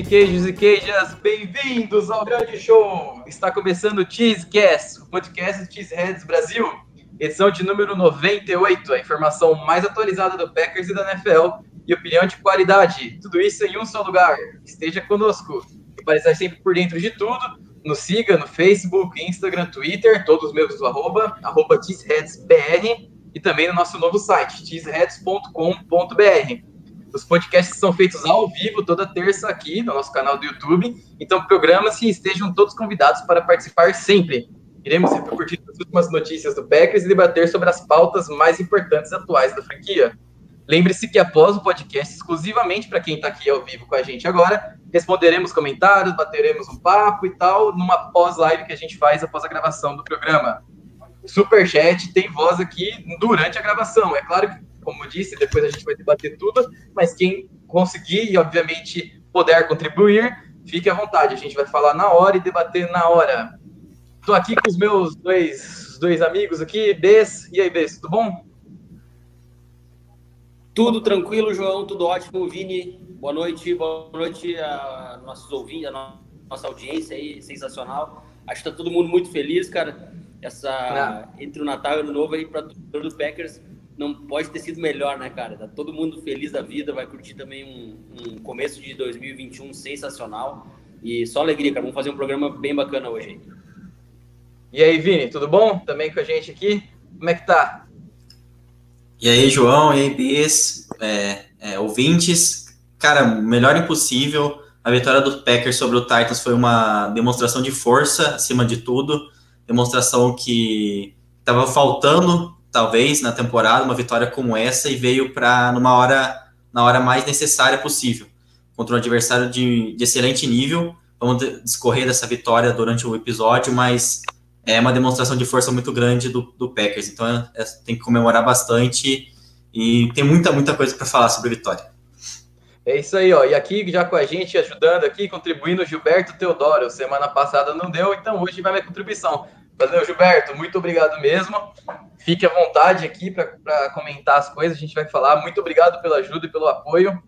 Queijos e queijas. Bem-vindos ao grande show. Está começando o Cheesecast, o podcast Cheeseheads Brasil, edição de número 98, a informação mais atualizada do Packers e da NFL e opinião de qualidade. Tudo isso em um só lugar. Esteja conosco para estar sempre por dentro de tudo. Nos siga no Facebook, Instagram, Twitter, todos os meus do arroba, arroba cheeseheadsbr e também no nosso novo site, cheeseheads.com.br. Os podcasts são feitos ao vivo toda terça aqui no nosso canal do YouTube. Então, programa-se e estejam todos convidados para participar sempre. Iremos repercutir as últimas notícias do Packers e debater sobre as pautas mais importantes atuais da franquia. Lembre-se que após o podcast, exclusivamente para quem está aqui ao vivo com a gente agora, responderemos comentários, bateremos um papo e tal, numa pós-live que a gente faz após a gravação do programa. Superchat tem voz aqui durante a gravação. É claro que como disse, depois a gente vai debater tudo, mas quem conseguir e, obviamente, puder contribuir, fique à vontade. A gente vai falar na hora e debater na hora. Estou aqui com os meus dois, dois amigos aqui, Bess. E aí, Bess, tudo bom? Tudo tranquilo, João, tudo ótimo. Vini, boa noite, boa noite a nossos ouvintes, a nossa audiência aí, sensacional. Acho que tá todo mundo muito feliz, cara. Essa, ah. entre o Natal e o Ano Novo aí para todo do Packers não pode ter sido melhor, né, cara? Tá todo mundo feliz da vida, vai curtir também um, um começo de 2021 sensacional. E só alegria, cara. Vamos fazer um programa bem bacana hoje. E aí, Vini, tudo bom? Também com a gente aqui? Como é que tá? E aí, João, e aí, Bis, é, é, ouvintes. Cara, melhor impossível. A vitória do Packers sobre o Titans foi uma demonstração de força, acima de tudo. Demonstração que estava faltando talvez na temporada uma vitória como essa e veio para numa hora na hora mais necessária possível contra um adversário de, de excelente nível. Vamos discorrer dessa vitória durante o episódio, mas é uma demonstração de força muito grande do, do Packers. Então é, é, tem que comemorar bastante e tem muita muita coisa para falar sobre a vitória. É isso aí, ó. E aqui já com a gente ajudando aqui, contribuindo Gilberto Teodoro. Semana passada não deu, então hoje vai minha contribuição. Valeu, Gilberto. Muito obrigado mesmo. Fique à vontade aqui para comentar as coisas. A gente vai falar. Muito obrigado pela ajuda e pelo apoio.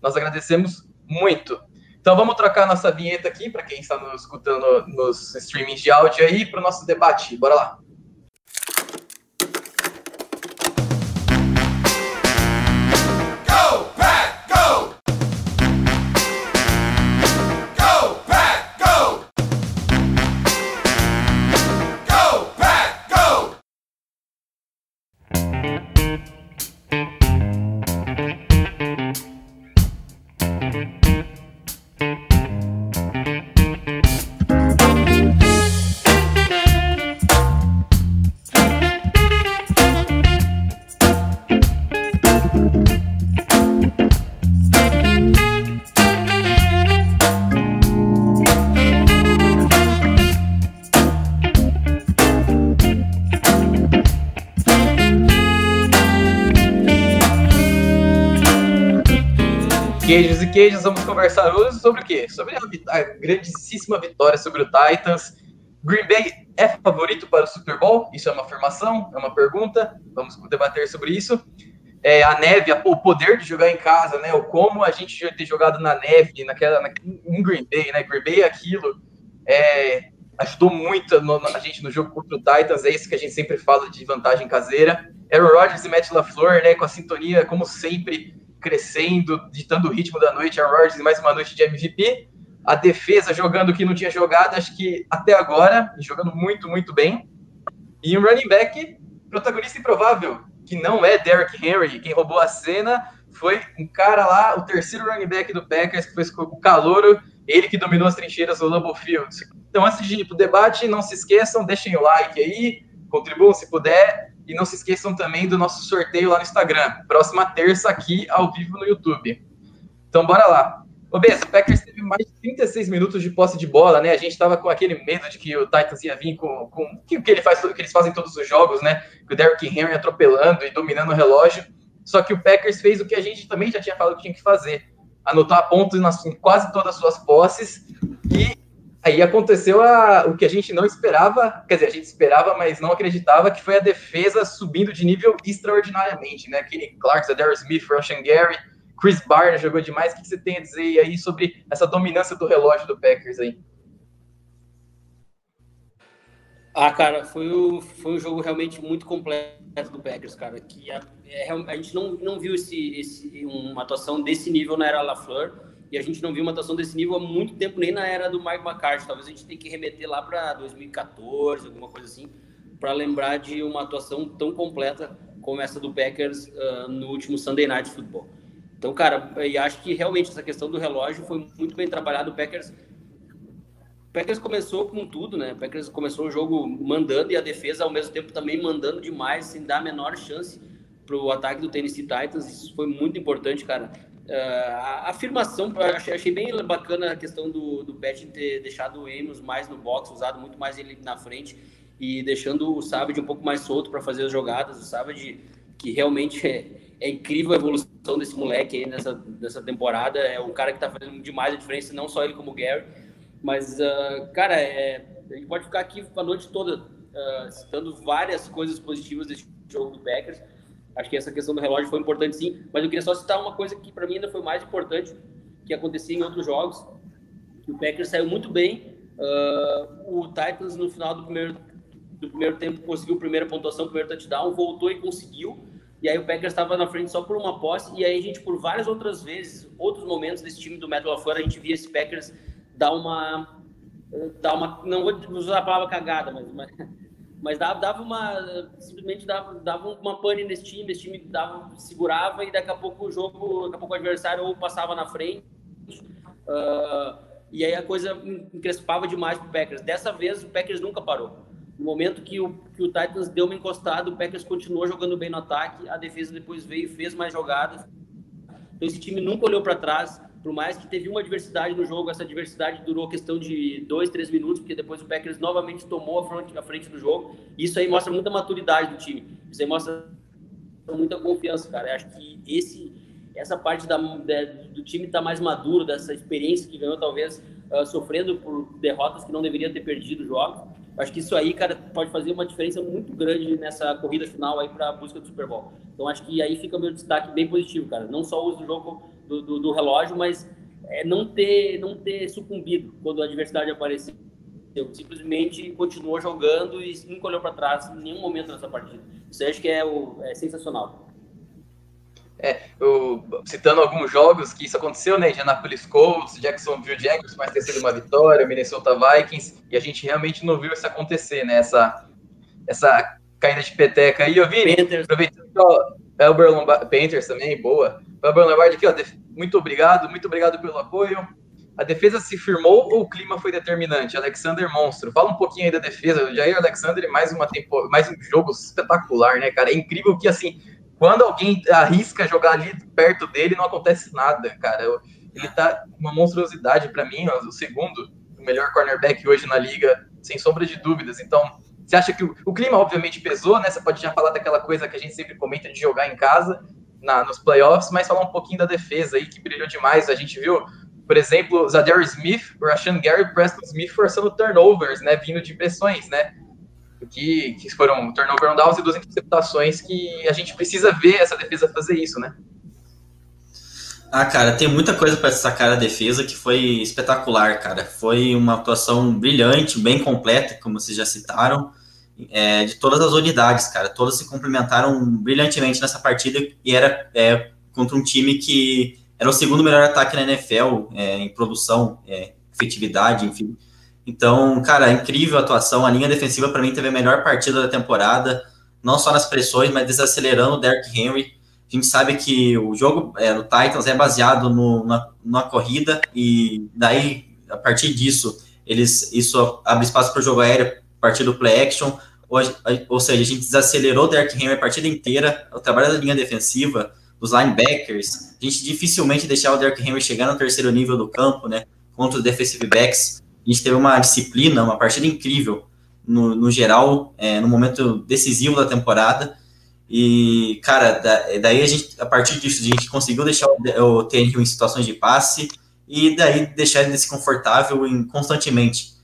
Nós agradecemos muito. Então vamos trocar nossa vinheta aqui para quem está nos escutando nos streamings de áudio aí para o nosso debate. Bora lá. Queijos e queijos, vamos conversar hoje sobre o quê? Sobre a, a grandíssima vitória sobre o Titans. Green Bay é favorito para o Super Bowl? Isso é uma afirmação? É uma pergunta? Vamos debater sobre isso. É, a neve, a, o poder de jogar em casa, né? O como a gente ter jogado na neve, naquela, na, em Green Bay, né? Green Bay é aquilo. É, ajudou muito no, a gente no jogo contra o Titans, é isso que a gente sempre fala de vantagem caseira. Aaron Rodgers e Matt LaFleur, né? Com a sintonia, como sempre, crescendo, ditando o ritmo da noite, a Rodgers mais uma noite de MVP. A defesa jogando o que não tinha jogado, acho que até agora, jogando muito, muito bem. E um running back protagonista improvável, que não é Derrick Henry. Quem roubou a cena foi um cara lá, o terceiro running back do Packers, que foi o Calouro, ele que dominou as trincheiras do Lambeau Field. Então, antes de ir para o debate, não se esqueçam, deixem o like aí, contribuam se puder, e não se esqueçam também do nosso sorteio lá no Instagram. Próxima terça aqui ao vivo no YouTube. Então bora lá. Ô Bess, o Packers teve mais de 36 minutos de posse de bola, né? A gente tava com aquele medo de que o Titans ia vir com, com que, que, ele faz, que eles fazem todos os jogos, né? Que o Derrick Henry atropelando e dominando o relógio. Só que o Packers fez o que a gente também já tinha falado que tinha que fazer. Anotar pontos nas, em quase todas as suas posses e Aí aconteceu a, o que a gente não esperava, quer dizer, a gente esperava, mas não acreditava, que foi a defesa subindo de nível extraordinariamente, né? Kenny Clark, Darius Smith, Russian Gary, Chris Barnes jogou demais. O que você tem a dizer aí sobre essa dominância do relógio do Packers aí? Ah, cara, foi, o, foi um jogo realmente muito completo do Packers, cara. Que a, é, a gente não, não viu esse, esse, uma atuação desse nível na era LaFleur e a gente não viu uma atuação desse nível há muito tempo, nem na era do Mike McCarthy. Talvez a gente tenha que remeter lá para 2014, alguma coisa assim, para lembrar de uma atuação tão completa como essa do Packers uh, no último Sunday Night Football. Então, cara, e acho que realmente essa questão do relógio foi muito bem trabalhado. O Packers, o Packers começou com tudo, né? O Packers começou o jogo mandando e a defesa ao mesmo tempo também mandando demais, sem dar a menor chance para o ataque do Tennessee Titans. Isso foi muito importante, cara. Uh, a afirmação, achei, achei, bem bacana a questão do, do Pet ter deixado o Amos mais no box, usado muito mais ele na frente e deixando o Savage um pouco mais solto para fazer as jogadas. O Savage, que realmente é, é, incrível a evolução desse moleque aí nessa, nessa temporada, é o cara que está fazendo demais a diferença, não só ele como o Gary. Mas, uh, cara, é, a gente pode ficar aqui a noite toda uh, citando várias coisas positivas desse jogo do Packers Acho que essa questão do relógio foi importante sim, mas eu queria só citar uma coisa que para mim ainda foi mais importante, que acontecia em outros jogos, o Packers saiu muito bem, uh, o Titans no final do primeiro, do primeiro tempo conseguiu a primeira pontuação, o primeiro touchdown, voltou e conseguiu, e aí o Packers estava na frente só por uma posse, e aí a gente, por várias outras vezes, outros momentos desse time do Metal fora, a gente via esse Packers dar uma... Dar uma não vou usar a palavra cagada, mas, mas mas dava, dava uma simplesmente dava, dava uma pane nesse time, esse time dava, segurava e daqui a pouco o jogo, daqui a pouco o adversário ou passava na frente uh, e aí a coisa encrespava demais pro Packers. Dessa vez o Packers nunca parou. No momento que o, que o Titans deu uma encostada, o Packers continuou jogando bem no ataque, a defesa depois veio e fez mais jogadas. Então esse time nunca olhou para trás, por mais que teve uma diversidade no jogo, essa diversidade durou questão de dois, três minutos, porque depois o Packers novamente tomou a frente, a frente do jogo. Isso aí mostra muita maturidade do time. Isso aí mostra muita confiança, cara. Eu acho que esse, essa parte da, da do time está mais maduro, dessa experiência que ganhou, talvez uh, sofrendo por derrotas que não deveria ter perdido jogos. Acho que isso aí, cara, pode fazer uma diferença muito grande nessa corrida final aí para a busca do Super Bowl. Então acho que aí fica o meu destaque bem positivo, cara. Não só o uso do jogo do, do, do relógio, mas é, não ter não ter sucumbido quando a adversidade apareceu. Simplesmente continuou jogando e nunca olhou para trás em nenhum momento nessa partida. Isso acho que é, o, é sensacional. É, eu, citando alguns jogos que isso aconteceu, né? Indianapolis Colts, Jacksonville Jaguars, mais ter sido uma vitória, Minnesota Vikings, e a gente realmente não viu isso acontecer, né? Essa, essa caída de peteca aí, eu vi. Aproveitando que ó, Elber Lombard, Panthers também, boa. Elber Lombard aqui, ó, muito obrigado, muito obrigado pelo apoio. A defesa se firmou ou o clima foi determinante? Alexander Monstro. Fala um pouquinho aí da defesa. O Jair Alexander, mais, uma tempo, mais um jogo espetacular, né, cara? É incrível que, assim, quando alguém arrisca jogar ali perto dele, não acontece nada, cara. Ele tá uma monstruosidade para mim, ó, o segundo, o melhor cornerback hoje na liga, sem sombra de dúvidas. Então, você acha que o, o, clima obviamente pesou, né? Você pode já falar daquela coisa que a gente sempre comenta de jogar em casa na, nos playoffs, mas falar um pouquinho da defesa aí que brilhou demais. A gente viu, por exemplo, Zadar Smith, Rashan Gary e Preston Smith forçando turnovers, né? Vindo de pressões, né? que, que foram turnover on downs e duas interceptações, que a gente precisa ver essa defesa fazer isso, né? Ah, cara, tem muita coisa para destacar a defesa que foi espetacular, cara. Foi uma atuação brilhante, bem completa, como vocês já citaram, é, de todas as unidades, cara. Todas se complementaram brilhantemente nessa partida e era é, contra um time que era o segundo melhor ataque na NFL é, em produção, é, efetividade, enfim. Então, cara, incrível a atuação. A linha defensiva, para mim, teve a melhor partida da temporada, não só nas pressões, mas desacelerando o Derrick Henry. A gente sabe que o jogo é, do Titans é baseado no, na, na corrida, e daí, a partir disso, eles isso abre espaço para o jogo aéreo a partir do play action. Ou, seja, a gente desacelerou o Derrick Henry a partida inteira, o trabalho da linha defensiva, dos linebackers. A gente dificilmente deixava o Derrick Henry chegar no terceiro nível do campo, né? Contra os defensive backs a gente teve uma disciplina, uma partida incrível no, no geral, é, no momento decisivo da temporada. E, cara, da, daí a gente, a partir disso, a gente conseguiu deixar o, o TNU em situações de passe e daí deixar ele desconfortável em, constantemente.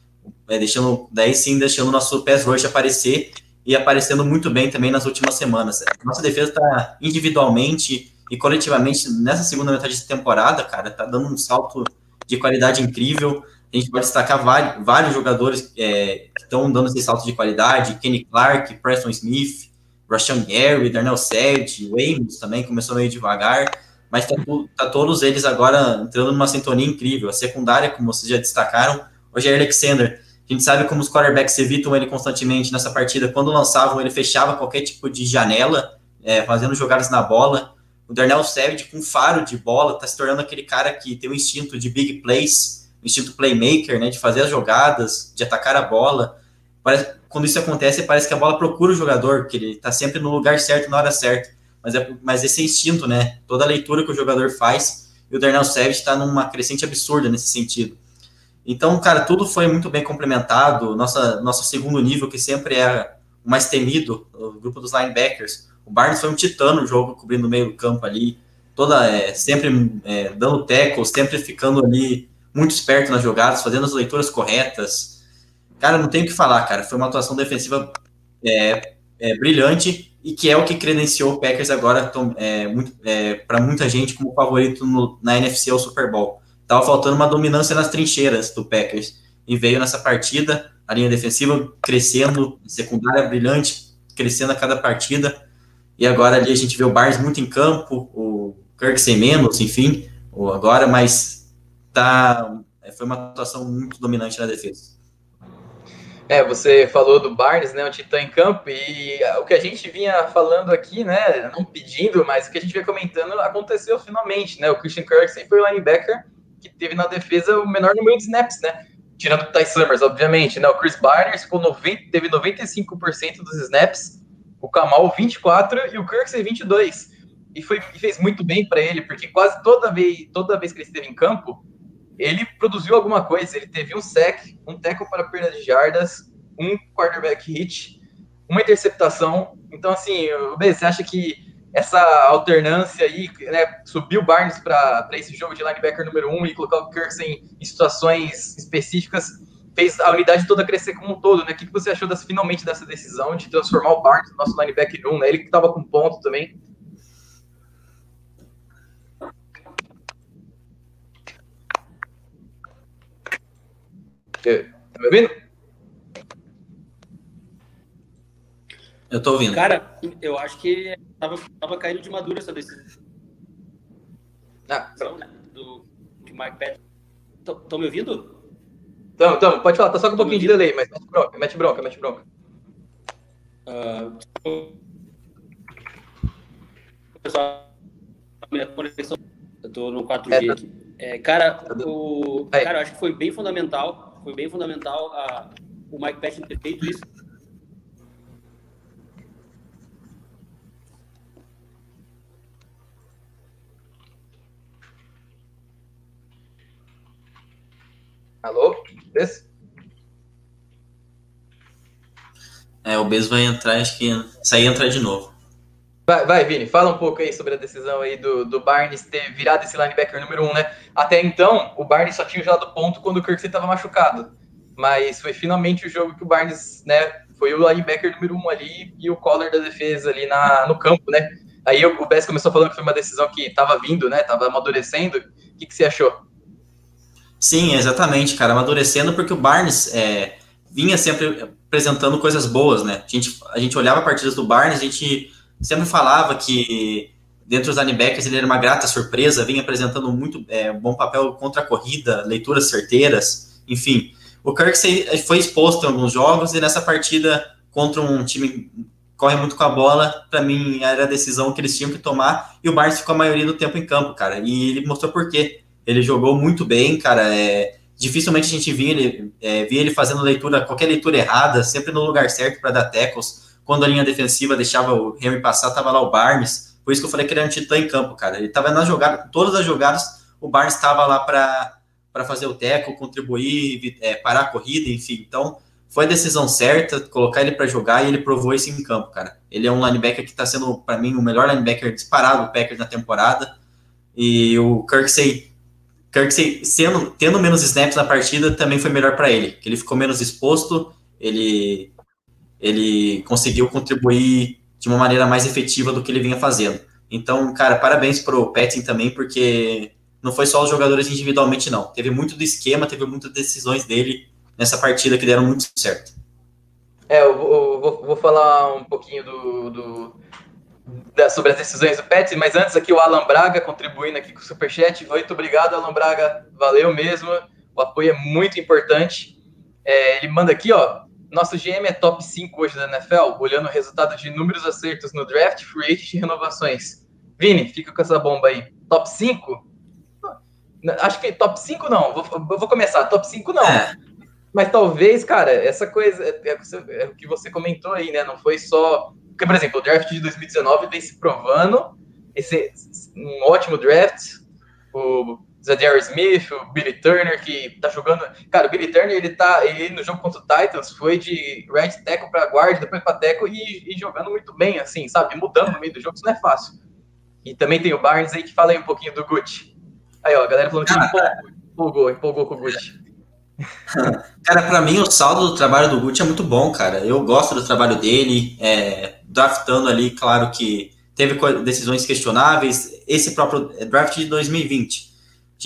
É, deixando, daí sim, deixando o nosso pass rush aparecer e aparecendo muito bem também nas últimas semanas. Nossa defesa está individualmente e coletivamente nessa segunda metade de temporada, cara, tá dando um salto de qualidade incrível. A gente pode destacar vários, vários jogadores é, que estão dando esse salto de qualidade, Kenny Clark, Preston Smith, Rashan Gary, Darnell Savage, Weymouth também começou meio devagar, mas tá, tá, todos eles agora entrando numa sintonia incrível. A secundária, como vocês já destacaram, hoje é Alexander. A gente sabe como os quarterbacks evitam ele constantemente nessa partida. Quando lançavam, ele fechava qualquer tipo de janela, é, fazendo jogadas na bola. O Darnell Savage, com faro de bola, tá se tornando aquele cara que tem o instinto de big plays, o instinto playmaker, né, de fazer as jogadas, de atacar a bola. Parece, quando isso acontece, parece que a bola procura o jogador, que ele tá sempre no lugar certo, na hora certa mas, é, mas esse é instinto, né? Toda a leitura que o jogador faz, e o Darnell Savage está numa crescente absurda nesse sentido. Então, cara, tudo foi muito bem complementado. Nossa, nosso segundo nível, que sempre é o mais temido, o grupo dos linebackers. O Barnes foi um titã no jogo, cobrindo o meio do campo ali, toda é, sempre é, dando tackles, sempre ficando ali muito esperto nas jogadas, fazendo as leituras corretas. Cara, não tenho o que falar, cara. Foi uma atuação defensiva é, é, brilhante e que é o que credenciou o Packers agora é, é, para muita gente como favorito no, na NFC ao Super Bowl. Tava faltando uma dominância nas trincheiras do Packers e veio nessa partida a linha defensiva crescendo, secundária brilhante, crescendo a cada partida. E agora ali a gente vê o Barnes muito em campo, o Kirk sem menos, enfim, agora, mas tá, foi uma atuação muito dominante na defesa. É, você falou do Barnes, né, o Titã em campo, e o que a gente vinha falando aqui, né, não pedindo, mas o que a gente vinha comentando aconteceu finalmente, né, o Christian Kirksey foi o linebacker que teve na defesa o menor número de snaps, né, tirando o Ty Summers, obviamente, né, o Chris Barnes ficou 90, teve 95% dos snaps, o Kamal 24 e o Kirksey 22, e, foi, e fez muito bem para ele, porque quase toda vez, toda vez que ele esteve em campo, ele produziu alguma coisa. Ele teve um sec, um tackle para perda de jardas, um quarterback hit, uma interceptação. Então, assim, você acha que essa alternância aí, né, subir o Barnes para esse jogo de linebacker número um e colocar o Kirsten em situações específicas, fez a unidade toda crescer como um todo, né? O que você achou das, finalmente dessa decisão de transformar o Barnes no nosso linebacker 1, né? Ele que estava com ponto também. Tá me ouvindo? Eu tô ouvindo. Cara, eu acho que tava, tava caindo de madura essa decisão. Ah. Né, do, de Mike Patton. Estão me ouvindo? Então, então, pode falar, tá só com um pouquinho de delay, mas mete bronca, mete bronca, mete bronca. Uh, pessoal, minha conexão, eu tô no 4G é, tá... aqui. É, cara, tá o, cara, eu acho que foi bem fundamental foi bem fundamental a, o Mike Patton ter feito isso. Alô? Bess? É, o Bess vai entrar, acho que sair entrar de novo. Vai, vai, Vini, fala um pouco aí sobre a decisão aí do, do Barnes ter virado esse linebacker número um, né? Até então, o Barnes só tinha usado ponto quando o Kirksey estava machucado. Mas foi finalmente o jogo que o Barnes, né, foi o linebacker número um ali e o collar da defesa ali na, no campo, né? Aí o Bess começou falando que foi uma decisão que estava vindo, né? Tava amadurecendo. O que, que você achou? Sim, exatamente, cara. Amadurecendo porque o Barnes é, vinha sempre apresentando coisas boas, né? A gente, a gente olhava partidas do Barnes, a gente sempre falava que dentro dos linebackers ele era uma grata surpresa, vinha apresentando muito é, bom papel contra a corrida, leituras certeiras, enfim. O Kirk foi exposto em alguns jogos e nessa partida contra um time corre muito com a bola, para mim era a decisão que eles tinham que tomar e o Barnes ficou a maioria do tempo em campo, cara. E ele mostrou por quê. Ele jogou muito bem, cara. É, dificilmente a gente via ele, é, via ele fazendo leitura, qualquer leitura errada, sempre no lugar certo para dar tackles quando a linha defensiva deixava o Henry passar, tava lá o Barnes. Por isso que eu falei que ele era um titã em campo, cara. Ele tava na jogada, todas as jogadas, o Barnes estava lá para fazer o teco, contribuir, é, parar a corrida, enfim. Então, foi a decisão certa, colocar ele para jogar e ele provou isso em campo, cara. Ele é um linebacker que está sendo, para mim, o melhor linebacker disparado do Packers na temporada. E o Kirksey, Kirksey sendo, tendo menos snaps na partida também foi melhor para ele, ele ficou menos exposto, ele ele conseguiu contribuir de uma maneira mais efetiva do que ele vinha fazendo. Então, cara, parabéns pro Petting também, porque não foi só os jogadores individualmente, não. Teve muito do esquema, teve muitas decisões dele nessa partida que deram muito certo. É, eu vou, vou falar um pouquinho do, do da, sobre as decisões do Petting, mas antes aqui o Alan Braga contribuindo aqui com o Superchat. Muito obrigado, Alan Braga. Valeu mesmo. O apoio é muito importante. É, ele manda aqui, ó. Nosso GM é top 5 hoje da NFL, olhando o resultado de números acertos no draft, free agent e renovações. Vini, fica com essa bomba aí. Top 5? Acho que top 5 não. Vou, vou começar. Top 5 não. É. Mas talvez, cara, essa coisa é, é, é, o que você comentou aí, né? Não foi só. Porque, por exemplo, o draft de 2019 vem se provando. Esse, um ótimo draft. O Zadar Smith, o Billy Turner, que tá jogando. Cara, o Billy Turner, ele tá. Ele no jogo contra o Titans foi de right tackle pra guard, depois pra tackle e, e, jogando muito bem, assim, sabe? Mudando no meio do jogo, isso não é fácil. E também tem o Barnes aí que fala aí um pouquinho do Gucci. Aí, ó, a galera falando que empolgou, empolgou, empolgou com o Gucci. Cara, para mim o saldo do trabalho do Gucci é muito bom, cara. Eu gosto do trabalho dele, é, draftando ali, claro que teve decisões questionáveis. Esse próprio draft de 2020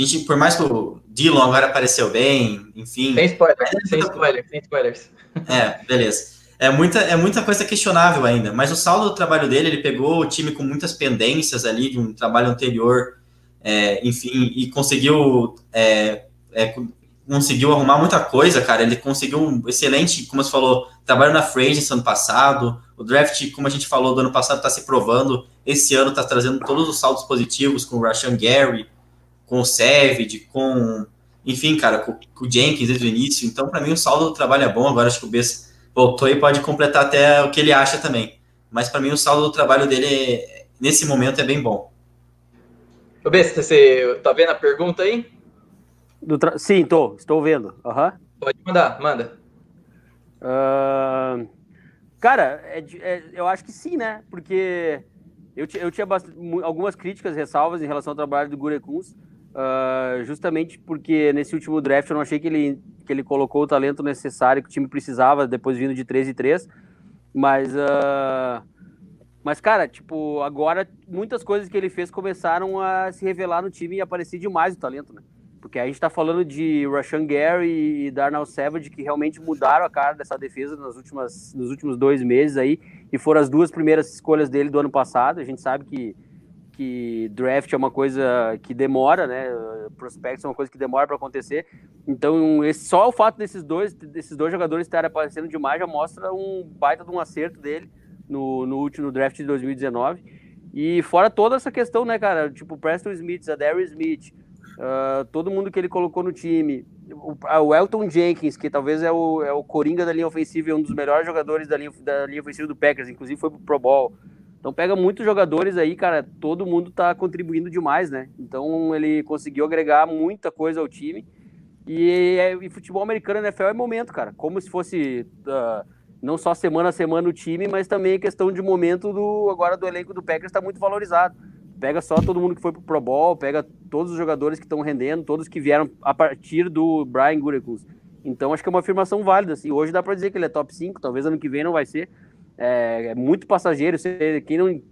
a gente, por mais que o Dillon agora apareceu bem, enfim. Sem spoilers, sem spoilers, sem spoilers. É, beleza. É muita, é muita coisa questionável ainda, mas o saldo do trabalho dele, ele pegou o time com muitas pendências ali de um trabalho anterior, é, enfim, e conseguiu, é, é, conseguiu arrumar muita coisa, cara. Ele conseguiu um excelente, como você falou, trabalho na frente ano passado. O draft, como a gente falou, do ano passado está se provando. Esse ano está trazendo todos os saldos positivos com o Rashan Gary, com o Savage, com. Enfim, cara, com, com o Jenkins desde o início. Então, para mim, o saldo do trabalho é bom. Agora acho que o Bess voltou e pode completar até o que ele acha também. Mas para mim, o saldo do trabalho dele, nesse momento, é bem bom. Ô, Bess, você tá vendo a pergunta aí? Tra... Sim, tô, estou vendo. Uhum. Pode mandar, manda. Uh... Cara, é, é, eu acho que sim, né? Porque eu, eu tinha algumas críticas, ressalvas em relação ao trabalho do Gurekuns, Uh, justamente porque nesse último draft eu não achei que ele, que ele colocou o talento necessário que o time precisava, depois vindo de 3 e 3. Mas, uh, mas, cara, tipo, agora muitas coisas que ele fez começaram a se revelar no time e aparecer demais o talento, né? Porque a gente tá falando de Rashan Gary e Darnell Savage que realmente mudaram a cara dessa defesa nas últimas, nos últimos dois meses aí, e foram as duas primeiras escolhas dele do ano passado. A gente sabe que que draft é uma coisa que demora, né? Prospects é uma coisa que demora para acontecer. Então, esse, só o fato desses dois, desses dois jogadores estarem aparecendo demais já mostra um baita de um acerto dele no, no último draft de 2019. E fora toda essa questão, né, cara? Tipo, Preston Smith, Darius Smith, uh, todo mundo que ele colocou no time. O, o, Elton Jenkins, que talvez é o, é o coringa da linha ofensiva e um dos melhores jogadores da linha, da linha ofensiva do Packers, inclusive foi pro Pro Bowl. Então pega muitos jogadores aí, cara, todo mundo tá contribuindo demais, né? Então ele conseguiu agregar muita coisa ao time. E, é, e futebol americano NFL é momento, cara. Como se fosse uh, não só semana a semana o time, mas também questão de momento do agora do elenco do Packers está muito valorizado. Pega só todo mundo que foi pro Pro Bowl, pega todos os jogadores que estão rendendo, todos que vieram a partir do Brian Gutekunst. Então acho que é uma afirmação válida. Assim. Hoje dá para dizer que ele é top 5, talvez ano que vem não vai ser, é, é muito passageiro. Quem não,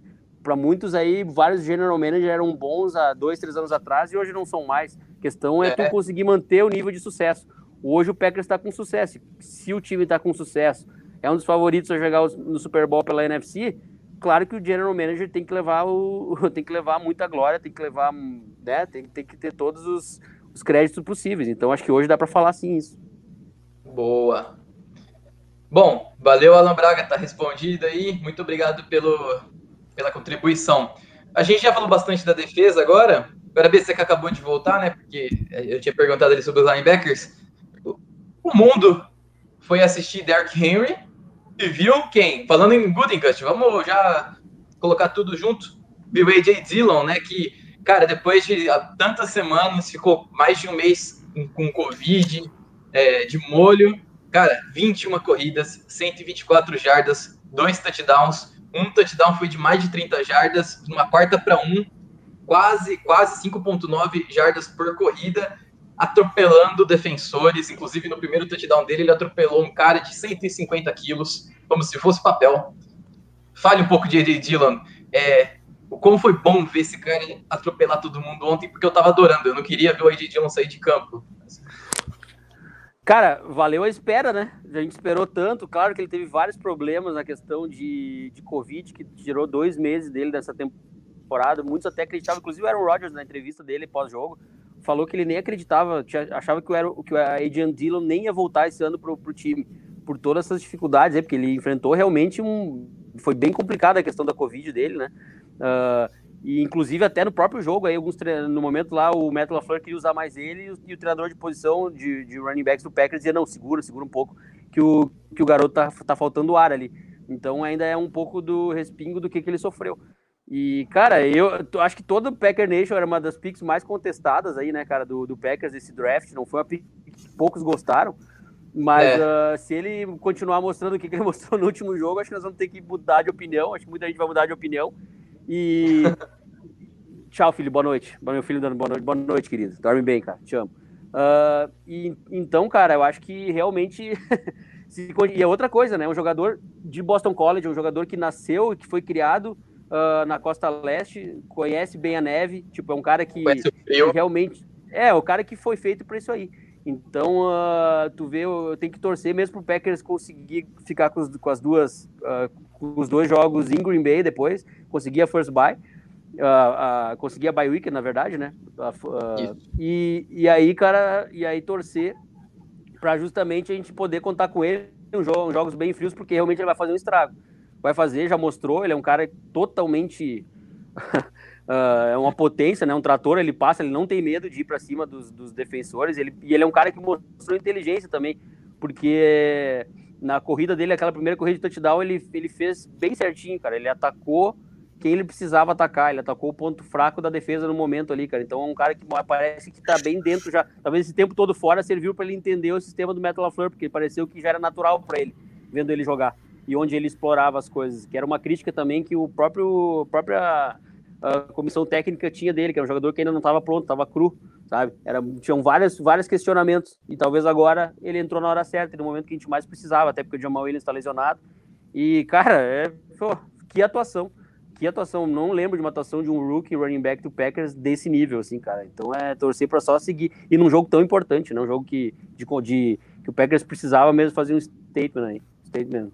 para muitos aí, vários general managers eram bons há dois, três anos atrás e hoje não são mais. A questão é, é. tu conseguir manter o nível de sucesso. Hoje o Packers está com sucesso. Se o time está com sucesso, é um dos favoritos a jogar no Super Bowl pela NFC. Claro que o general manager tem que levar o, tem que levar muita glória, tem que levar, né, tem, tem que ter todos os, os créditos possíveis. Então acho que hoje dá para falar sim isso. Boa. Bom, valeu, Alan Braga, tá respondido aí. Muito obrigado pelo, pela contribuição. A gente já falou bastante da defesa agora. Agora, BC que acabou de voltar, né? Porque eu tinha perguntado ali sobre os linebackers. O mundo foi assistir Derrick Henry viu quem? Falando em Gutenkust, vamos já colocar tudo junto. Viu AJ Dillon, né? Que, cara, depois de tantas semanas, ficou mais de um mês com Covid, é, de molho Cara, 21 corridas, 124 jardas, dois touchdowns. Um touchdown foi de mais de 30 jardas, uma quarta para um, quase, quase 5,9 jardas por corrida, atropelando defensores. Inclusive, no primeiro touchdown dele, ele atropelou um cara de 150 quilos, como se fosse papel. Fale um pouco de Eddie Dillon. É, como foi bom ver esse cara atropelar todo mundo ontem, porque eu tava adorando, eu não queria ver o AJ Dillon sair de campo. Cara, valeu a espera, né? A gente esperou tanto. Claro que ele teve vários problemas na questão de, de Covid, que tirou dois meses dele dessa temporada. Muitos até acreditavam, inclusive o Aaron Rodgers, na entrevista dele pós-jogo, falou que ele nem acreditava, achava que o, Aaron, que o Adrian Dillon nem ia voltar esse ano pro, pro time, por todas essas dificuldades, né? porque ele enfrentou realmente um. Foi bem complicada a questão da Covid dele, né? Uh, e inclusive até no próprio jogo, aí, alguns no momento lá, o Matt LaFleur queria usar mais ele e o, e o treinador de posição de, de, running backs do Packers dizia, não, segura, segura um pouco, que o, que o garoto tá, tá faltando ar ali. Então ainda é um pouco do respingo do que, que ele sofreu. E, cara, eu acho que todo o Packer Nation era uma das picks mais contestadas aí, né, cara, do, do Packers, esse draft. Não foi uma pick que poucos gostaram. Mas é. uh, se ele continuar mostrando o que, que ele mostrou no último jogo, acho que nós vamos ter que mudar de opinião. Acho que muita gente vai mudar de opinião. E. Tchau, filho. Boa noite. Meu filho dando boa noite. Boa noite, querido. Dorme bem, cara. Te amo. Uh, e, então, cara, eu acho que realmente. e é outra coisa, né? Um jogador de Boston College, um jogador que nasceu e que foi criado uh, na costa leste, conhece bem a neve. Tipo, é um cara que, que realmente. É, o cara que foi feito para isso aí. Então, uh, tu vê, eu tenho que torcer mesmo pro Packers conseguir ficar com, os, com as duas, uh, com os dois jogos em Green Bay depois, conseguir a first buy, uh, conseguir a bye week, na verdade, né? e, e aí, cara, e aí torcer para justamente a gente poder contar com ele em jogos bem frios, porque realmente ele vai fazer um estrago. Vai fazer, já mostrou, ele é um cara totalmente Uh, é uma potência, né? Um trator, ele passa, ele não tem medo de ir para cima dos, dos defensores. Ele, e ele é um cara que mostrou inteligência também, porque na corrida dele, aquela primeira corrida de touchdown, ele, ele fez bem certinho, cara. Ele atacou quem ele precisava atacar, ele atacou o ponto fraco da defesa no momento ali, cara. Então é um cara que parece que tá bem dentro já. Talvez esse tempo todo fora serviu para ele entender o sistema do Metal LaFleur, porque pareceu que já era natural para ele, vendo ele jogar. E onde ele explorava as coisas, que era uma crítica também que o próprio própria a comissão técnica tinha dele, que era um jogador que ainda não estava pronto, estava cru, sabe? Era, tinham vários, vários questionamentos. E talvez agora ele entrou na hora certa, no momento que a gente mais precisava, até porque o Jamal Williams está lesionado. E, cara, é, pô, que atuação. Que atuação. Não lembro de uma atuação de um rookie running back do Packers desse nível, assim, cara. Então é torcer para só seguir. E num jogo tão importante, né? Um jogo que, de, de, que o Packers precisava mesmo fazer um statement aí. Statement.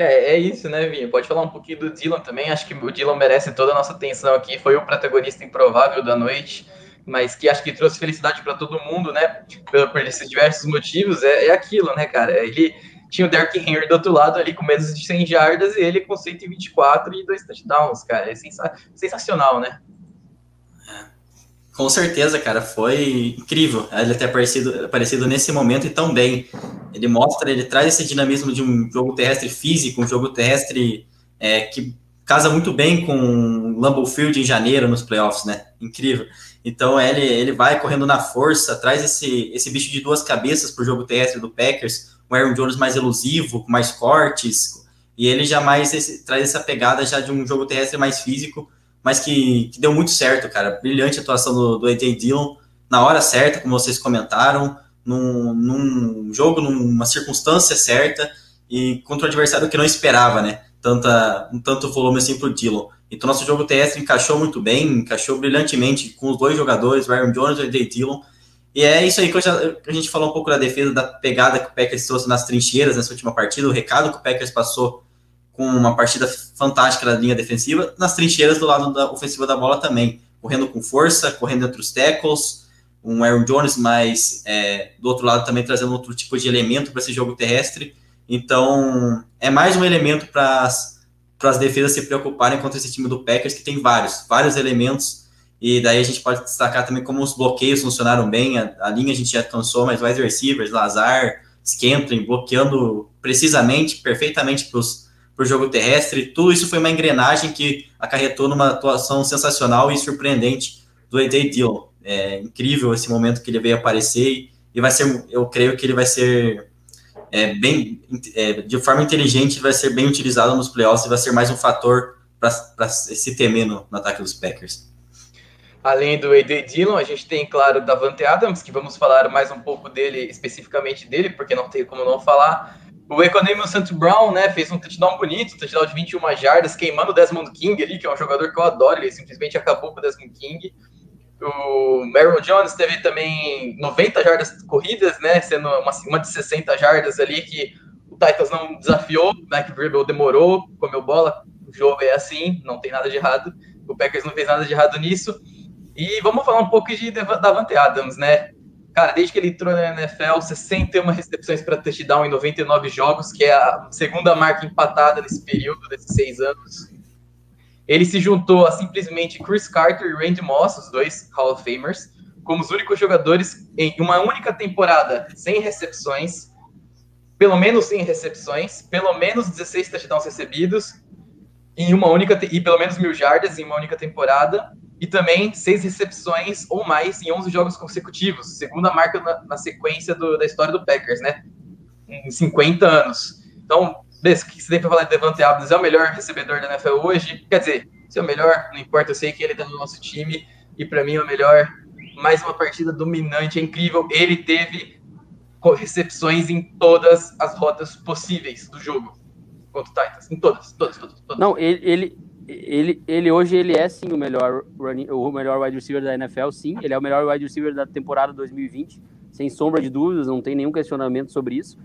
É, é isso, né, Vinho? Pode falar um pouquinho do Dylan também. Acho que o Dylan merece toda a nossa atenção aqui. Foi o protagonista improvável da noite, mas que acho que trouxe felicidade para todo mundo, né? Por, por esses diversos motivos. É, é aquilo, né, cara? Ele tinha o Derrick Henry do outro lado ali com menos de 100 jardas e ele com 124 e dois touchdowns, cara. É sensacional, né? Com certeza, cara, foi incrível ele ter aparecido, aparecido nesse momento e tão bem. Ele mostra, ele traz esse dinamismo de um jogo terrestre físico, um jogo terrestre é, que casa muito bem com Lambeau Field em janeiro nos playoffs, né? Incrível. Então ele, ele vai correndo na força, traz esse, esse bicho de duas cabeças para o jogo terrestre do Packers, um Aaron Jones mais elusivo, com mais cortes, e ele jamais esse, traz essa pegada já de um jogo terrestre mais físico, mas que, que deu muito certo, cara. Brilhante atuação do, do AJ Dillon, na hora certa, como vocês comentaram, num, num jogo, numa circunstância certa, e contra um adversário que não esperava, né? Tanta, um tanto volume assim pro Dillon. Então, nosso jogo terrestre encaixou muito bem, encaixou brilhantemente com os dois jogadores, o Jones e AJ Dillon. E é isso aí que já, a gente falou um pouco da defesa, da pegada que o Packers trouxe nas trincheiras nessa última partida, o recado que o Packers passou com uma partida fantástica na linha defensiva, nas trincheiras do lado da ofensiva da bola também, correndo com força, correndo entre os tackles, um Aaron Jones, mas é, do outro lado também trazendo outro tipo de elemento para esse jogo terrestre. Então, é mais um elemento para as defesas se preocuparem contra esse time do Packers, que tem vários, vários elementos. E daí a gente pode destacar também como os bloqueios funcionaram bem. A, a linha a gente já cansou, mas wide receivers, Lazar, Scantling, bloqueando precisamente, perfeitamente para os para o jogo terrestre. Tudo isso foi uma engrenagem que acarretou numa atuação sensacional e surpreendente do AJ Dillon. É incrível esse momento que ele veio aparecer e vai ser, eu creio que ele vai ser é, bem, é, de forma inteligente, vai ser bem utilizado nos playoffs e vai ser mais um fator para se temer no, no ataque dos Packers. Além do AD Dillon, a gente tem, claro, Davante Adams, que vamos falar mais um pouco dele, especificamente dele, porque não tem como não falar. O Economio Santo Brown, né, fez um touchdown bonito, um touchdown de 21 jardas, queimando o Desmond King ali, que é um jogador que eu adoro, ele simplesmente acabou com o Desmond King. O Meryl Jones teve também 90 jardas corridas, né, sendo uma, uma de 60 jardas ali, que o Titans não desafiou, o Mac demorou, comeu bola, o jogo é assim, não tem nada de errado, o Packers não fez nada de errado nisso. E vamos falar um pouco de Davante Adams, né, Cara, desde que ele entrou na NFL, 61 recepções para touchdown em 99 jogos, que é a segunda marca empatada nesse período, desses seis anos. Ele se juntou a simplesmente Chris Carter e Randy Moss, os dois Hall of Famers, como os únicos jogadores em uma única temporada sem recepções, pelo menos sem recepções, pelo menos 16 touchdowns recebidos em uma única e pelo menos mil jardas em uma única temporada e também seis recepções ou mais em 11 jogos consecutivos, segunda marca na, na sequência do, da história do Packers, né? Em 50 anos. Então, Bess, o que você tem para falar de Devante Adams? É o melhor recebedor da NFL hoje? Quer dizer, se é o melhor, não importa, eu sei que ele está no nosso time e para mim é o melhor. Mais uma partida dominante, é incrível. Ele teve recepções em todas as rotas possíveis do jogo contra o Titans. Em todas, todas, todas. todas. Não, ele, ele, ele, ele hoje ele é sim o melhor running, o melhor wide receiver da NFL, sim. Ele é o melhor wide receiver da temporada 2020, sem sombra de dúvidas, não tem nenhum questionamento sobre isso.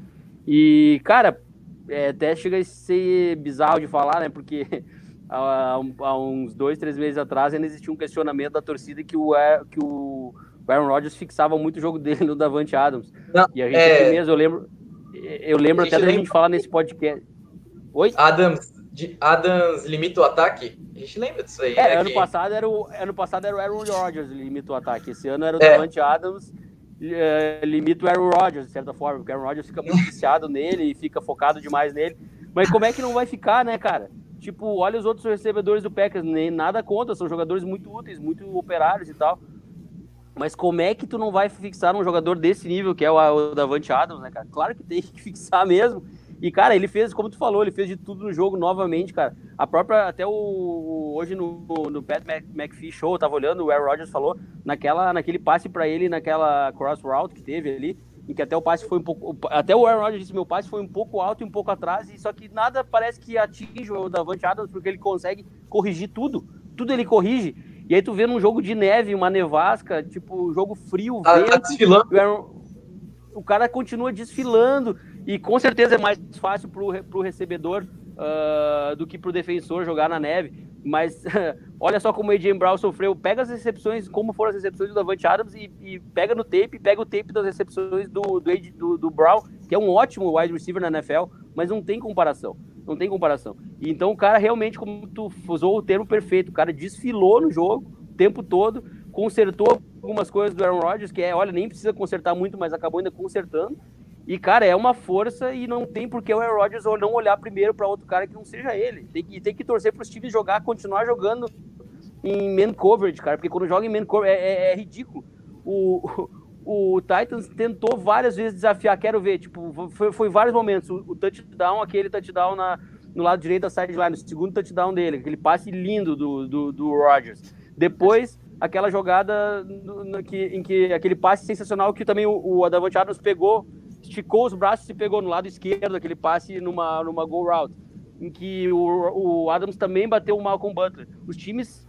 E, cara, é, até chega a ser bizarro de falar, né? Porque há, há, uns dois, três meses atrás ainda existia um questionamento da torcida que o, que o Aaron Rodgers fixava muito o jogo dele no Davante Adams. Não, e a gente é... mesmo, eu lembro, eu lembro até da gente falar nesse podcast. Oi? Adams, de Adams limita o ataque? A gente lembra disso aí. É, né, ano, que... passado era o, ano passado era o Aaron Rodgers limita o ataque. Esse ano era o é. Davante Adams é, limita o Aaron Rodgers, de certa forma, porque o Aaron Rodgers fica muito viciado nele e fica focado demais nele. Mas como é que não vai ficar, né, cara? Tipo, olha os outros recebedores do Packers, nem nada contra, são jogadores muito úteis, muito operários e tal. Mas como é que tu não vai fixar um jogador desse nível, que é o, o Davante Adams, né, cara? Claro que tem que fixar mesmo. E, cara, ele fez, como tu falou, ele fez de tudo no jogo novamente, cara. A própria, até o. Hoje no, no Pat McPhee Show, eu tava olhando, o Aaron Rodgers falou, naquela, naquele passe para ele, naquela cross route que teve ali, em que até o passe foi um pouco. Até o Aaron Rodgers disse: meu passe foi um pouco alto e um pouco atrás, e só que nada parece que atinge o Davante Adams, porque ele consegue corrigir tudo. Tudo ele corrige. E aí tu vê num jogo de neve, uma nevasca, tipo, jogo frio, tá, vento, tá desfilando. O, Aaron, o cara continua desfilando. E com certeza é mais fácil para o recebedor uh, do que para o defensor jogar na neve. Mas olha só como o AJ Brown sofreu. Pega as recepções, como foram as recepções do Davante Adams, e, e pega no tape, pega o tape das recepções do, do, do, do, Brown, que é um ótimo wide receiver na NFL, mas não tem comparação. Não tem comparação. E então o cara realmente, como tu usou o termo perfeito, o cara desfilou no jogo o tempo todo, consertou algumas coisas do Aaron Rodgers, que é, olha, nem precisa consertar muito, mas acabou ainda consertando. E, cara, é uma força e não tem por que o Aaron Rodgers não olhar primeiro para outro cara que não seja ele. Tem que, tem que torcer para os times jogar, continuar jogando em man coverage, cara, porque quando joga em man coverage é, é, é ridículo. O, o, o, Titans tentou várias vezes desafiar, quero ver, tipo, foi, foi vários momentos. O, o, touchdown, aquele touchdown na, no lado direito da sideline, o segundo touchdown dele, aquele passe lindo do, do, do Rodgers. Depois, aquela jogada no, no, que, em que aquele passe sensacional que também o, o Adavante Adams pegou esticou os braços e pegou no lado esquerdo aquele passe numa, numa go route, em que o, o Adams também bateu o Butler. Os times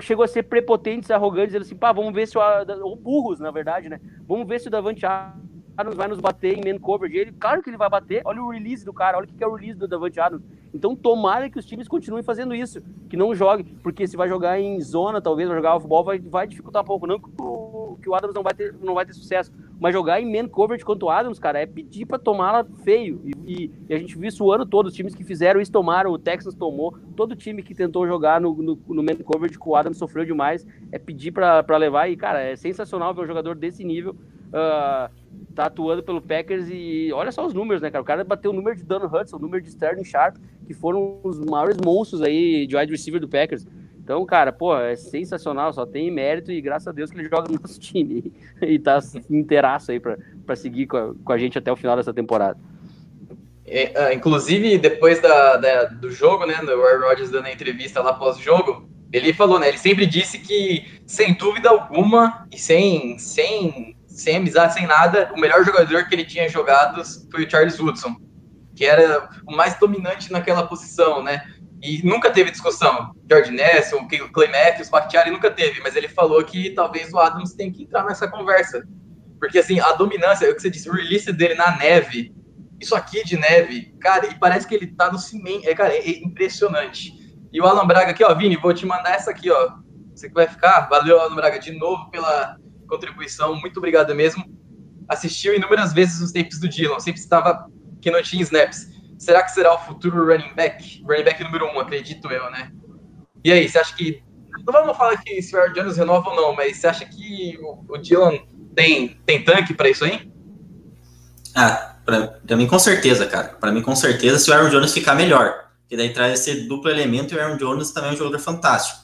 chegou a ser prepotentes, arrogantes, dizendo assim, pá, vamos ver se o, ou burros, na verdade, né? Vamos ver se o Davante Adams vai nos bater em man coverage. Ele, claro que ele vai bater. Olha o release do cara, olha o que é o release do Davante Adams. Então, tomara que os times continuem fazendo isso, que não jogue, porque se vai jogar em zona, talvez, vai jogar off-ball, vai, vai dificultar um pouco. Não que o, que o Adams não vai, ter, não vai ter sucesso, mas jogar em man coverage quanto o Adams, cara, é pedir pra tomá-la feio. E, e, e, a gente viu isso o ano todo, os times que fizeram isso tomaram, o Texas tomou, todo time que tentou jogar no, no, no man coverage com o Adams sofreu demais, é pedir pra, pra levar, e, cara, é sensacional ver um jogador desse nível. Uh, tá atuando pelo Packers e olha só os números, né, cara? O cara bateu o número de Dan Hudson, o número de Sterling Sharp, que foram os maiores monstros aí de wide receiver do Packers. Então, cara, pô, é sensacional, só tem mérito e graças a Deus que ele joga no nosso time e tá inteiraço aí para seguir com a, com a, gente até o final dessa temporada. É, inclusive, depois da, da, do jogo, né, do Aaron Rodgers dando a entrevista lá pós-jogo, ele falou, né, ele sempre disse que, sem dúvida alguma, e sem, sem, sem amizade, sem nada, o melhor jogador que ele tinha jogado foi o Charles Woodson. que era o mais dominante naquela posição, né? E nunca teve discussão. George Nelson, Clay Matthews, Bakhtiari nunca teve, mas ele falou que talvez o Adams tenha que entrar nessa conversa. Porque, assim, a dominância, é o que você disse, o release dele na neve, isso aqui de neve, cara, e parece que ele tá no cimento, é, cara, é impressionante. E o Alan Braga aqui, ó, Vini, vou te mandar essa aqui, ó. Você que vai ficar. Valeu, Alan Braga, de novo pela contribuição, muito obrigado mesmo. Assistiu inúmeras vezes os tapes do Dylan, sempre estava que não tinha snaps. Será que será o futuro running back? Running back número um, acredito eu, né? E aí, você acha que. Não vamos falar que se o Aaron Jones renova ou não, mas você acha que o, o Dylan tem, tem tanque para isso aí? Ah, pra, pra, mim com certeza, cara. Para mim com certeza, se o Aaron Jones ficar melhor. Porque daí traz esse duplo elemento e o Aaron Jones também é um jogador fantástico.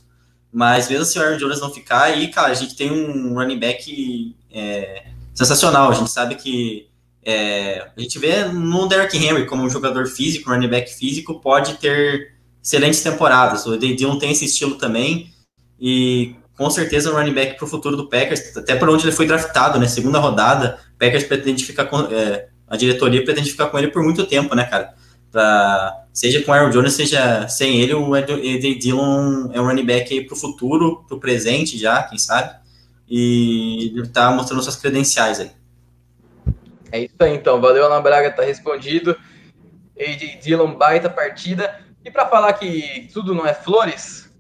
Mas mesmo se o Aaron Jones não ficar, aí, cara, a gente tem um running back é, sensacional. A gente sabe que é, a gente vê no Derrick Henry como um jogador físico, running back físico, pode ter excelentes temporadas. O Dillon tem esse estilo também e com certeza um running back para o futuro do Packers, até por onde ele foi draftado, né? Segunda rodada, Packers pretende ficar com, é, a diretoria pretende ficar com ele por muito tempo, né, cara? Pra, seja com Aaron Jones, seja sem ele, o Eddie Dillon é um running back aí para o futuro, para o presente já, quem sabe? E ele tá mostrando suas credenciais aí. É isso aí, então. Valeu, Ana Braga, tá respondido. AJ Dillon, baita partida. E para falar que tudo não é flores,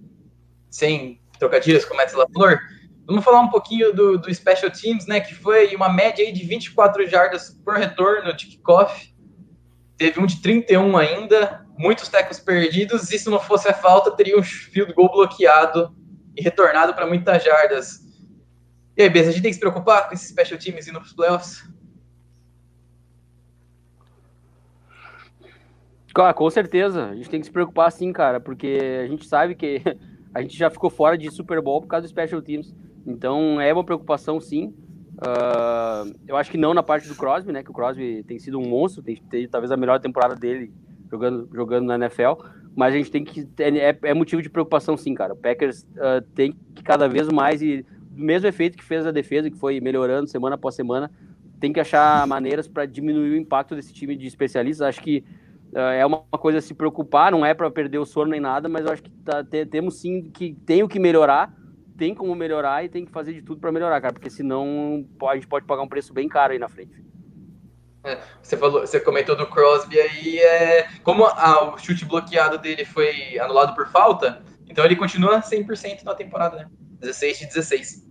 sem trocadilhos com Metz LaFleur, vamos falar um pouquinho do, do Special Teams, né? Que foi uma média aí de 24 jardas por retorno de kickoff. Teve um de 31 ainda, muitos tecos perdidos. E se não fosse a falta, teria um field goal bloqueado e retornado para muitas jardas. E aí, Beza, a gente tem que se preocupar com esses special teams indo para os playoffs? Com certeza. A gente tem que se preocupar sim, cara, porque a gente sabe que a gente já ficou fora de Super Bowl por causa do Special Teams. Então é uma preocupação sim. Uh, eu acho que não na parte do Crosby, né? Que o Crosby tem sido um monstro, tem, talvez a melhor temporada dele jogando, jogando na NFL. Mas a gente tem que. É, é motivo de preocupação, sim, cara. O Packers uh, tem que cada vez mais, e do mesmo efeito que fez a defesa, que foi melhorando semana após semana, tem que achar maneiras para diminuir o impacto desse time de especialistas. Acho que é, uma coisa a se preocupar, não é para perder o sono nem nada, mas eu acho que tá, temos sim que tem o que melhorar, tem como melhorar e tem que fazer de tudo para melhorar, cara, porque senão a gente pode pagar um preço bem caro aí na frente. É, você falou, você comentou do Crosby aí, é, como a, o chute bloqueado dele foi anulado por falta, então ele continua 100% na temporada, né? 16 de 16.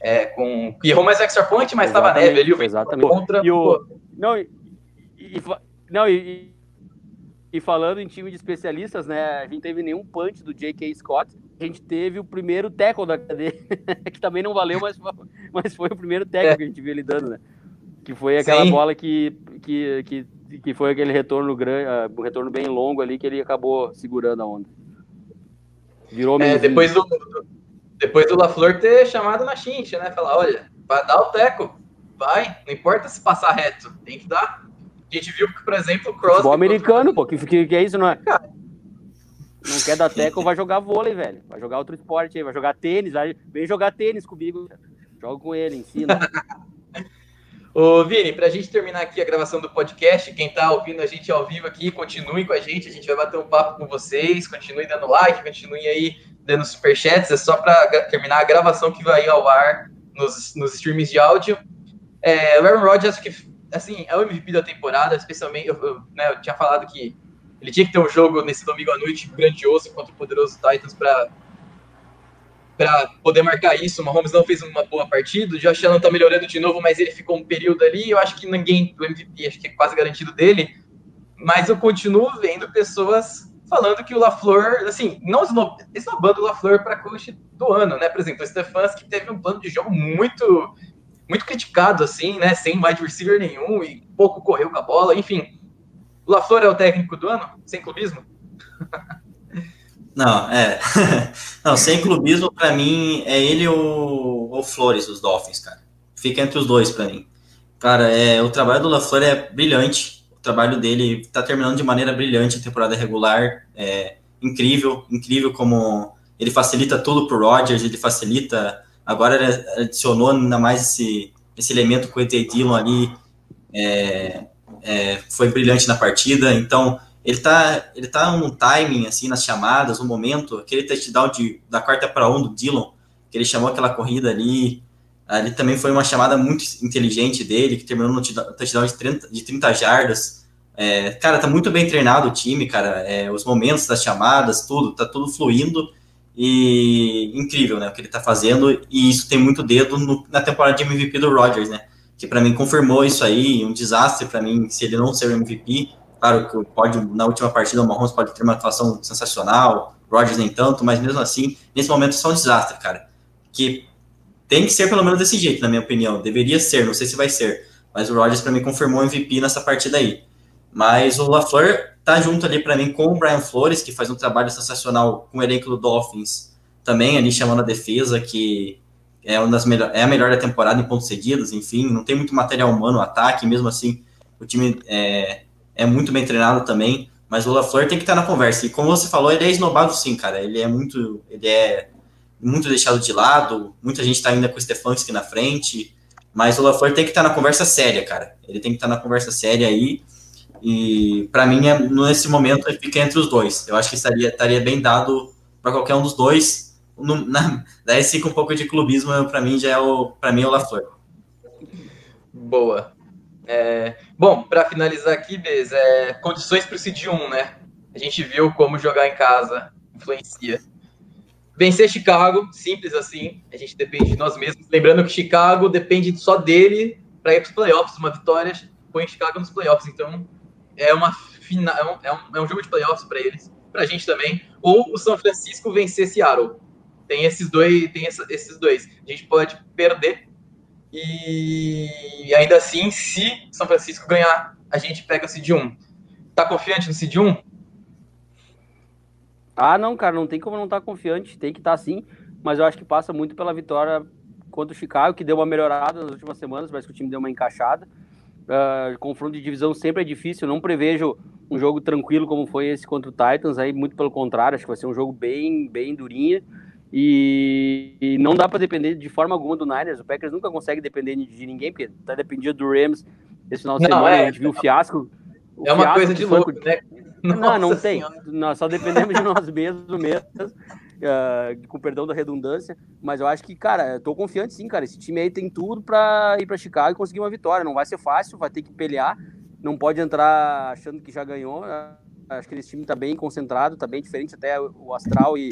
É, com errou mais extra point, mas estava neve ali, exatamente. contra e o, não, e, e, não, e, e falando em time de especialistas, né? A gente teve nenhum punch do J.K. Scott. A gente teve o primeiro tackle da cadeia, que também não valeu, mas, mas foi o primeiro tackle é. que a gente viu ele dando, né? Que foi aquela Sim. bola que, que, que, que foi aquele retorno grande, uh, um retorno bem longo ali que ele acabou segurando a onda. Virou é, depois do depois do LaFleur ter chamado na chincha, né? Falar, olha, vai dar o teco, vai, não importa se passar reto, tem que dar. A gente viu que, por exemplo, o Crosby... Futebol americano, pô, que, que, que é isso, não é? Não quer dar teco, vai jogar vôlei, velho. Vai jogar outro esporte aí, vai jogar tênis, vai... vem jogar tênis comigo. Joga com ele, ensina. Ô, Vini, pra gente terminar aqui a gravação do podcast, quem tá ouvindo a gente ao vivo aqui, continue com a gente, a gente vai bater um papo com vocês, continue dando like, continue aí dando superchats, é só pra terminar a gravação que vai ao ar nos, nos streams de áudio. É, o Aaron Rodgers, que assim, é o MVP da temporada, especialmente, eu, eu, né, eu tinha falado que ele tinha que ter um jogo nesse domingo à noite grandioso contra o poderoso Titans para para poder marcar isso. O Mahomes não fez uma boa partida, o Josh Allen tá melhorando de novo, mas ele ficou um período ali, eu acho que ninguém do MVP, acho que é quase garantido dele, mas eu continuo vendo pessoas falando que o LaFleur, assim, não esnobando o LaFleur para coach do ano, né? Por exemplo, o Stefanski teve um plano de jogo muito muito criticado, assim, né? Sem wide receiver nenhum e pouco correu com a bola, enfim. O LaFleur é o técnico do ano? Sem clubismo? Não, é. Não, sem clubismo, para mim, é ele ou o Flores, os Dolphins, cara. Fica entre os dois para mim. Cara, é, o trabalho do LaFleur é brilhante. O trabalho dele tá terminando de maneira brilhante a temporada regular. É incrível, incrível como ele facilita tudo pro Rodgers, ele facilita Agora adicionou ainda mais esse, esse elemento com o ET Dillon ali, é, é, foi brilhante na partida, então ele tá, ele tá num timing, assim, nas chamadas, no momento, aquele touchdown de, da quarta para um do Dillon, que ele chamou aquela corrida ali, ali também foi uma chamada muito inteligente dele, que terminou no touchdown de 30, de 30 jardas, é, cara, tá muito bem treinado o time, cara, é, os momentos das chamadas, tudo, tá tudo fluindo, e incrível, né, o que ele tá fazendo, e isso tem muito dedo no, na temporada de MVP do Rodgers, né, que para mim confirmou isso aí, um desastre para mim se ele não ser o MVP, claro que pode, na última partida o Mahomes pode ter uma atuação sensacional, Rodgers nem tanto, mas mesmo assim, nesse momento só um desastre, cara, que tem que ser pelo menos desse jeito, na minha opinião, deveria ser, não sei se vai ser, mas o Rodgers para mim confirmou o MVP nessa partida aí, mas o LaFleur tá junto ali para mim com o Brian Flores, que faz um trabalho sensacional com o elenco do Dolphins, também ali chamando a defesa, que é, uma das melhor, é a melhor da temporada em pontos cedidos, enfim, não tem muito material humano no ataque, mesmo assim o time é, é muito bem treinado também, mas o LaFleur tem que estar na conversa, e como você falou, ele é esnobado sim, cara, ele é muito, ele é muito deixado de lado, muita gente tá ainda com o Stefanski na frente, mas o LaFleur tem que estar na conversa séria, cara, ele tem que estar na conversa séria aí, e para mim, é, nesse momento, fica entre os dois. Eu acho que estaria, estaria bem dado para qualquer um dos dois. No, na, daí fica um pouco de clubismo, para mim já é o para mim é o LaFleur. Boa. É, bom, para finalizar aqui, Bez, é, condições para o Cid 1, né? A gente viu como jogar em casa influencia. Vencer Chicago, simples assim, a gente depende de nós mesmos. Lembrando que Chicago depende só dele para ir para os playoffs. Uma vitória põe Chicago nos playoffs. Então, é uma final, é um, é um, é um jogo de playoffs para eles, para a gente também. Ou o São Francisco vencer Seattle. Tem esses dois, tem essa, esses dois. A gente pode perder e ainda assim, se São Francisco ganhar, a gente pega o Cid 1. Tá confiante no Cid 1? Ah, não, cara, não tem como não estar tá confiante, tem que estar tá, sim, mas eu acho que passa muito pela vitória contra o Chicago, que deu uma melhorada nas últimas semanas, parece que o time deu uma encaixada. Uh, confronto de divisão sempre é difícil, não prevejo um jogo tranquilo como foi esse contra o Titans, aí muito pelo contrário, acho que vai ser um jogo bem, bem durinha. E, e não dá para depender de forma alguma do Niners. O Packers nunca consegue depender de ninguém, porque tá dependindo do Rams esse final de não, semana. É, a gente viu o fiasco. O é uma coisa de louco, né? Não, não tem. Nós só dependemos de nós mesmos mesmo uh, com perdão da redundância, mas eu acho que, cara, eu tô confiante sim, cara. Esse time aí tem tudo para ir para Chicago e conseguir uma vitória. Não vai ser fácil, vai ter que pelear, não pode entrar achando que já ganhou. Acho que esse time tá bem concentrado, tá bem diferente até o astral e,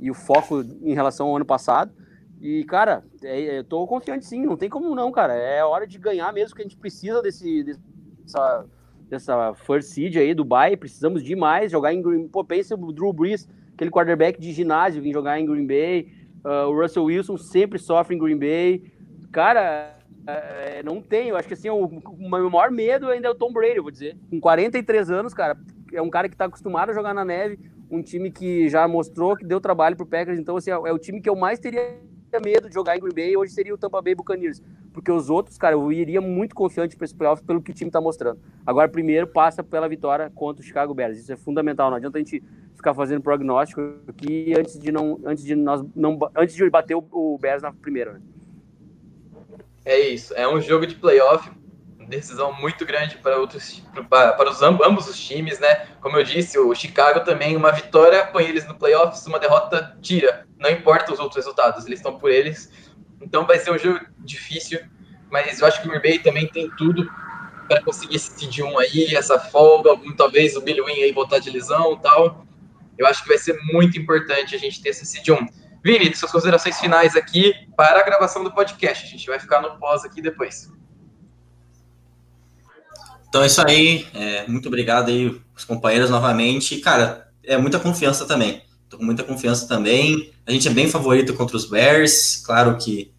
e o foco em relação ao ano passado. E, cara, é, eu tô confiante sim, não tem como não, cara. É hora de ganhar mesmo, que a gente precisa desse, dessa, dessa first seed aí do Bay, precisamos demais jogar em Green. Pô, pensa o Drew Brees aquele quarterback de ginásio vir jogar em Green Bay. Uh, o Russell Wilson sempre sofre em Green Bay. Cara, é, não tem. Eu acho que assim, o, o meu maior medo ainda é o Tom Brady, eu vou dizer. Com 43 anos, cara, é um cara que está acostumado a jogar na neve, um time que já mostrou que deu trabalho pro Packers. Então, assim, é, é o time que eu mais teria medo de jogar em Green Bay hoje seria o Tampa Bay Buccaneers. Porque os outros, cara, eu iria muito confiante para esse playoff pelo que o time está mostrando. Agora, primeiro, passa pela vitória contra o Chicago Bears. Isso é fundamental. Não adianta a gente ficar fazendo prognóstico aqui antes de não antes de nós não antes de bater o, o Bears na primeira. Né? É isso. É um jogo de playoff decisão muito grande para outros para, para os ambos os times, né? Como eu disse, o Chicago também uma vitória põe eles no playoffs, uma derrota tira. Não importa os outros resultados, eles estão por eles. Então vai ser um jogo difícil, mas eu acho que o Green também tem tudo para conseguir esse seed 1 aí, essa folga, talvez o Billy Wynn aí voltar de lesão e tal. Eu acho que vai ser muito importante a gente ter esse seed 1. Vini, suas considerações finais aqui para a gravação do podcast. A gente vai ficar no pós aqui depois. Então é isso aí. É, muito obrigado aí, os companheiros, novamente. Cara, é muita confiança também. Tô com muita confiança também. A gente é bem favorito contra os Bears. Claro que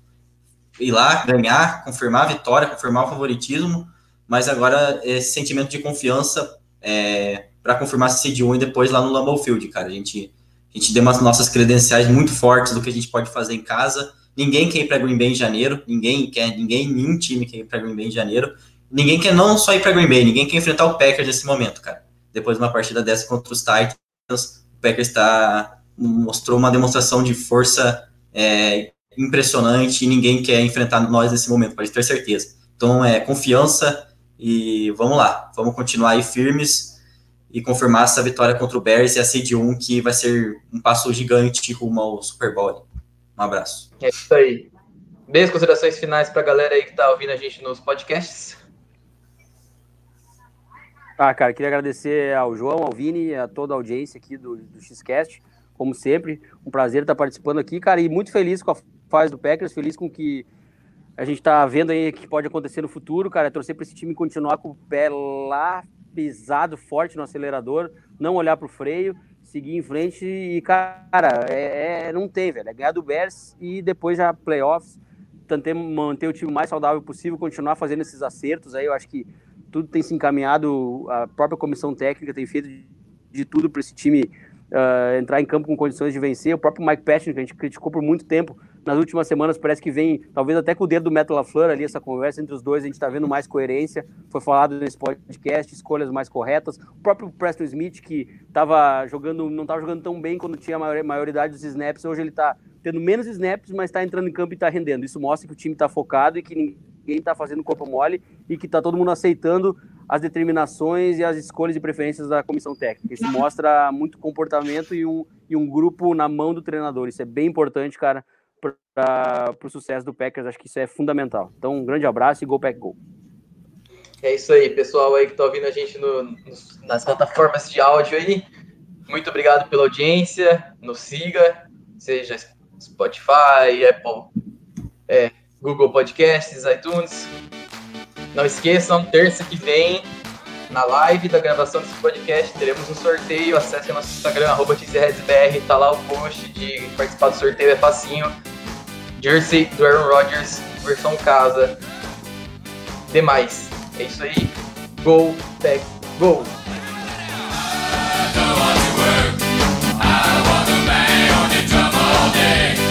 ir lá, ganhar, confirmar a vitória, confirmar o favoritismo. Mas agora esse sentimento de confiança é, para confirmar esse seed 1 e depois lá no Lambeau Field, cara. A gente, a gente deu umas nossas credenciais muito fortes do que a gente pode fazer em casa. Ninguém quer ir para Green Bay em janeiro, ninguém quer, ninguém, nenhum time quer ir para Green Bay em janeiro. Ninguém quer não só ir para Green Bay, ninguém quer enfrentar o Packers nesse momento, cara. Depois de uma partida dessa contra os Titans, o Packers tá, mostrou uma demonstração de força é, impressionante e ninguém quer enfrentar nós nesse momento, pode ter certeza. Então, é confiança, E vamos lá, vamos continuar aí firmes e confirmar essa vitória contra o Bears e a seed 1, que vai ser um passo gigante rumo ao Super Bowl. Um abraço. É isso aí. Beijo, considerações finais para a galera aí que está ouvindo a gente nos podcasts. Ah, cara, queria agradecer ao João, ao Vini, a toda a audiência aqui do, do Xcast, como sempre. Um prazer estar participando aqui, cara, e muito feliz com a fase do Packers, feliz com que a gente está vendo aí que pode acontecer no futuro, cara. É torcer para esse time continuar com o pé lá pisado, forte no acelerador, não olhar para o freio, seguir em frente e, cara, é, é, não tem, velho. É ganhar do Bears e depois já playoffs, tentar manter o time mais saudável possível, continuar fazendo esses acertos aí. Eu acho que tudo tem se encaminhado, a própria comissão técnica tem feito de, de tudo para esse time uh, entrar em campo com condições de vencer. O próprio Mike Patton, que a gente criticou por muito tempo, nas últimas semanas parece que vem, talvez até com o dedo do Metal LaFleur ali, essa conversa entre os dois, a gente está vendo mais coerência. Foi falado nesse podcast, escolhas mais corretas. O próprio Preston Smith, que estava jogando, não estava jogando tão bem quando tinha a maioridade dos snaps, hoje ele está tendo menos snaps, mas está entrando em campo e está rendendo. Isso mostra que o time está focado e que ninguém está fazendo corpo mole e que está todo mundo aceitando as determinações e as escolhas e preferências da comissão técnica. Isso mostra muito comportamento e um, e um grupo na mão do treinador. Isso é bem importante, cara, para o sucesso do Packers. Acho que isso é fundamental. Então, um grande abraço e Go Pack Go. É isso aí, pessoal aí que está ouvindo a gente no, nos, nas plataformas de áudio aí. Muito obrigado pela audiência. Nos siga, seja Spotify, Apple, é, Google Podcasts, iTunes. Não esqueçam, terça que vem, na live da gravação desse podcast teremos um sorteio. Acesse nosso Instagram, arroba TZRedsBR, tá lá o post de participar do sorteio, é facinho. Jersey do Aaron Rodgers, versão casa. Demais. É isso aí. Go, Tech, go! I want on drum all day.